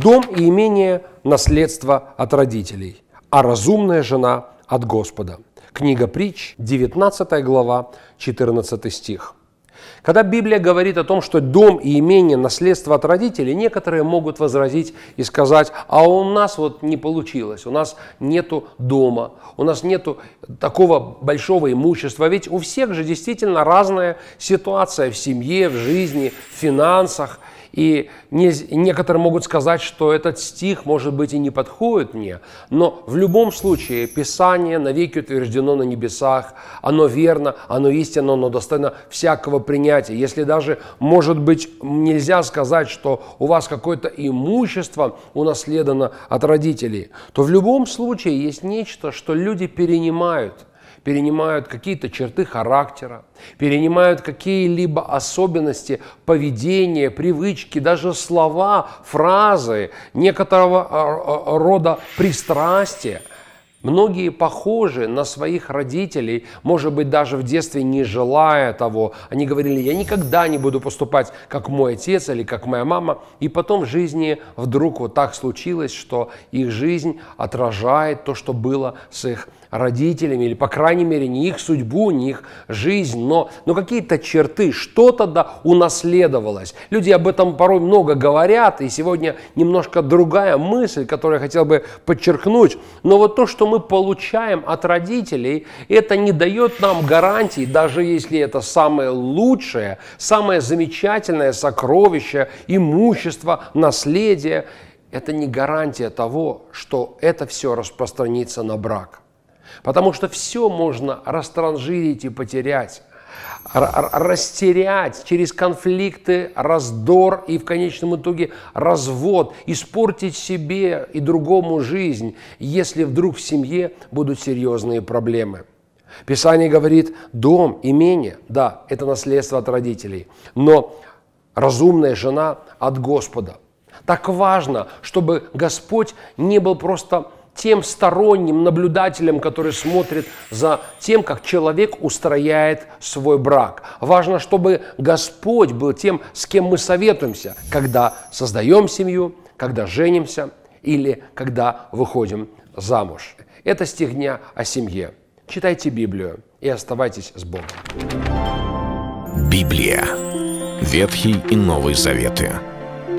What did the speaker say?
Дом и имение – наследство от родителей, а разумная жена – от Господа. Книга притч, 19 глава, 14 стих. Когда Библия говорит о том, что дом и имение – наследство от родителей, некоторые могут возразить и сказать, а у нас вот не получилось, у нас нету дома, у нас нету такого большого имущества. Ведь у всех же действительно разная ситуация в семье, в жизни, в финансах – и не, некоторые могут сказать, что этот стих, может быть, и не подходит мне, но в любом случае Писание навеки утверждено на небесах, оно верно, оно истинно, оно достойно всякого принятия. Если даже, может быть, нельзя сказать, что у вас какое-то имущество унаследовано от родителей, то в любом случае есть нечто, что люди перенимают – перенимают какие-то черты характера, перенимают какие-либо особенности поведения, привычки, даже слова, фразы, некоторого а, а, рода пристрастия – Многие похожи на своих родителей, может быть, даже в детстве не желая того. Они говорили, я никогда не буду поступать, как мой отец или как моя мама. И потом в жизни вдруг вот так случилось, что их жизнь отражает то, что было с их родителями, или, по крайней мере, не их судьбу, не их жизнь, но, но какие-то черты, что-то да унаследовалось. Люди об этом порой много говорят, и сегодня немножко другая мысль, которую я хотел бы подчеркнуть. Но вот то, что мы получаем от родителей, это не дает нам гарантии, даже если это самое лучшее, самое замечательное сокровище, имущество, наследие, это не гарантия того, что это все распространится на брак. Потому что все можно растранжирить и потерять растерять через конфликты, раздор и в конечном итоге развод, испортить себе и другому жизнь, если вдруг в семье будут серьезные проблемы. Писание говорит, дом, имение, да, это наследство от родителей, но разумная жена от Господа. Так важно, чтобы Господь не был просто тем сторонним наблюдателем, который смотрит за тем, как человек устрояет свой брак. Важно, чтобы Господь был тем, с кем мы советуемся, когда создаем семью, когда женимся или когда выходим замуж. Это стих дня о семье. Читайте Библию и оставайтесь с Богом. Библия. Ветхий и Новый Заветы.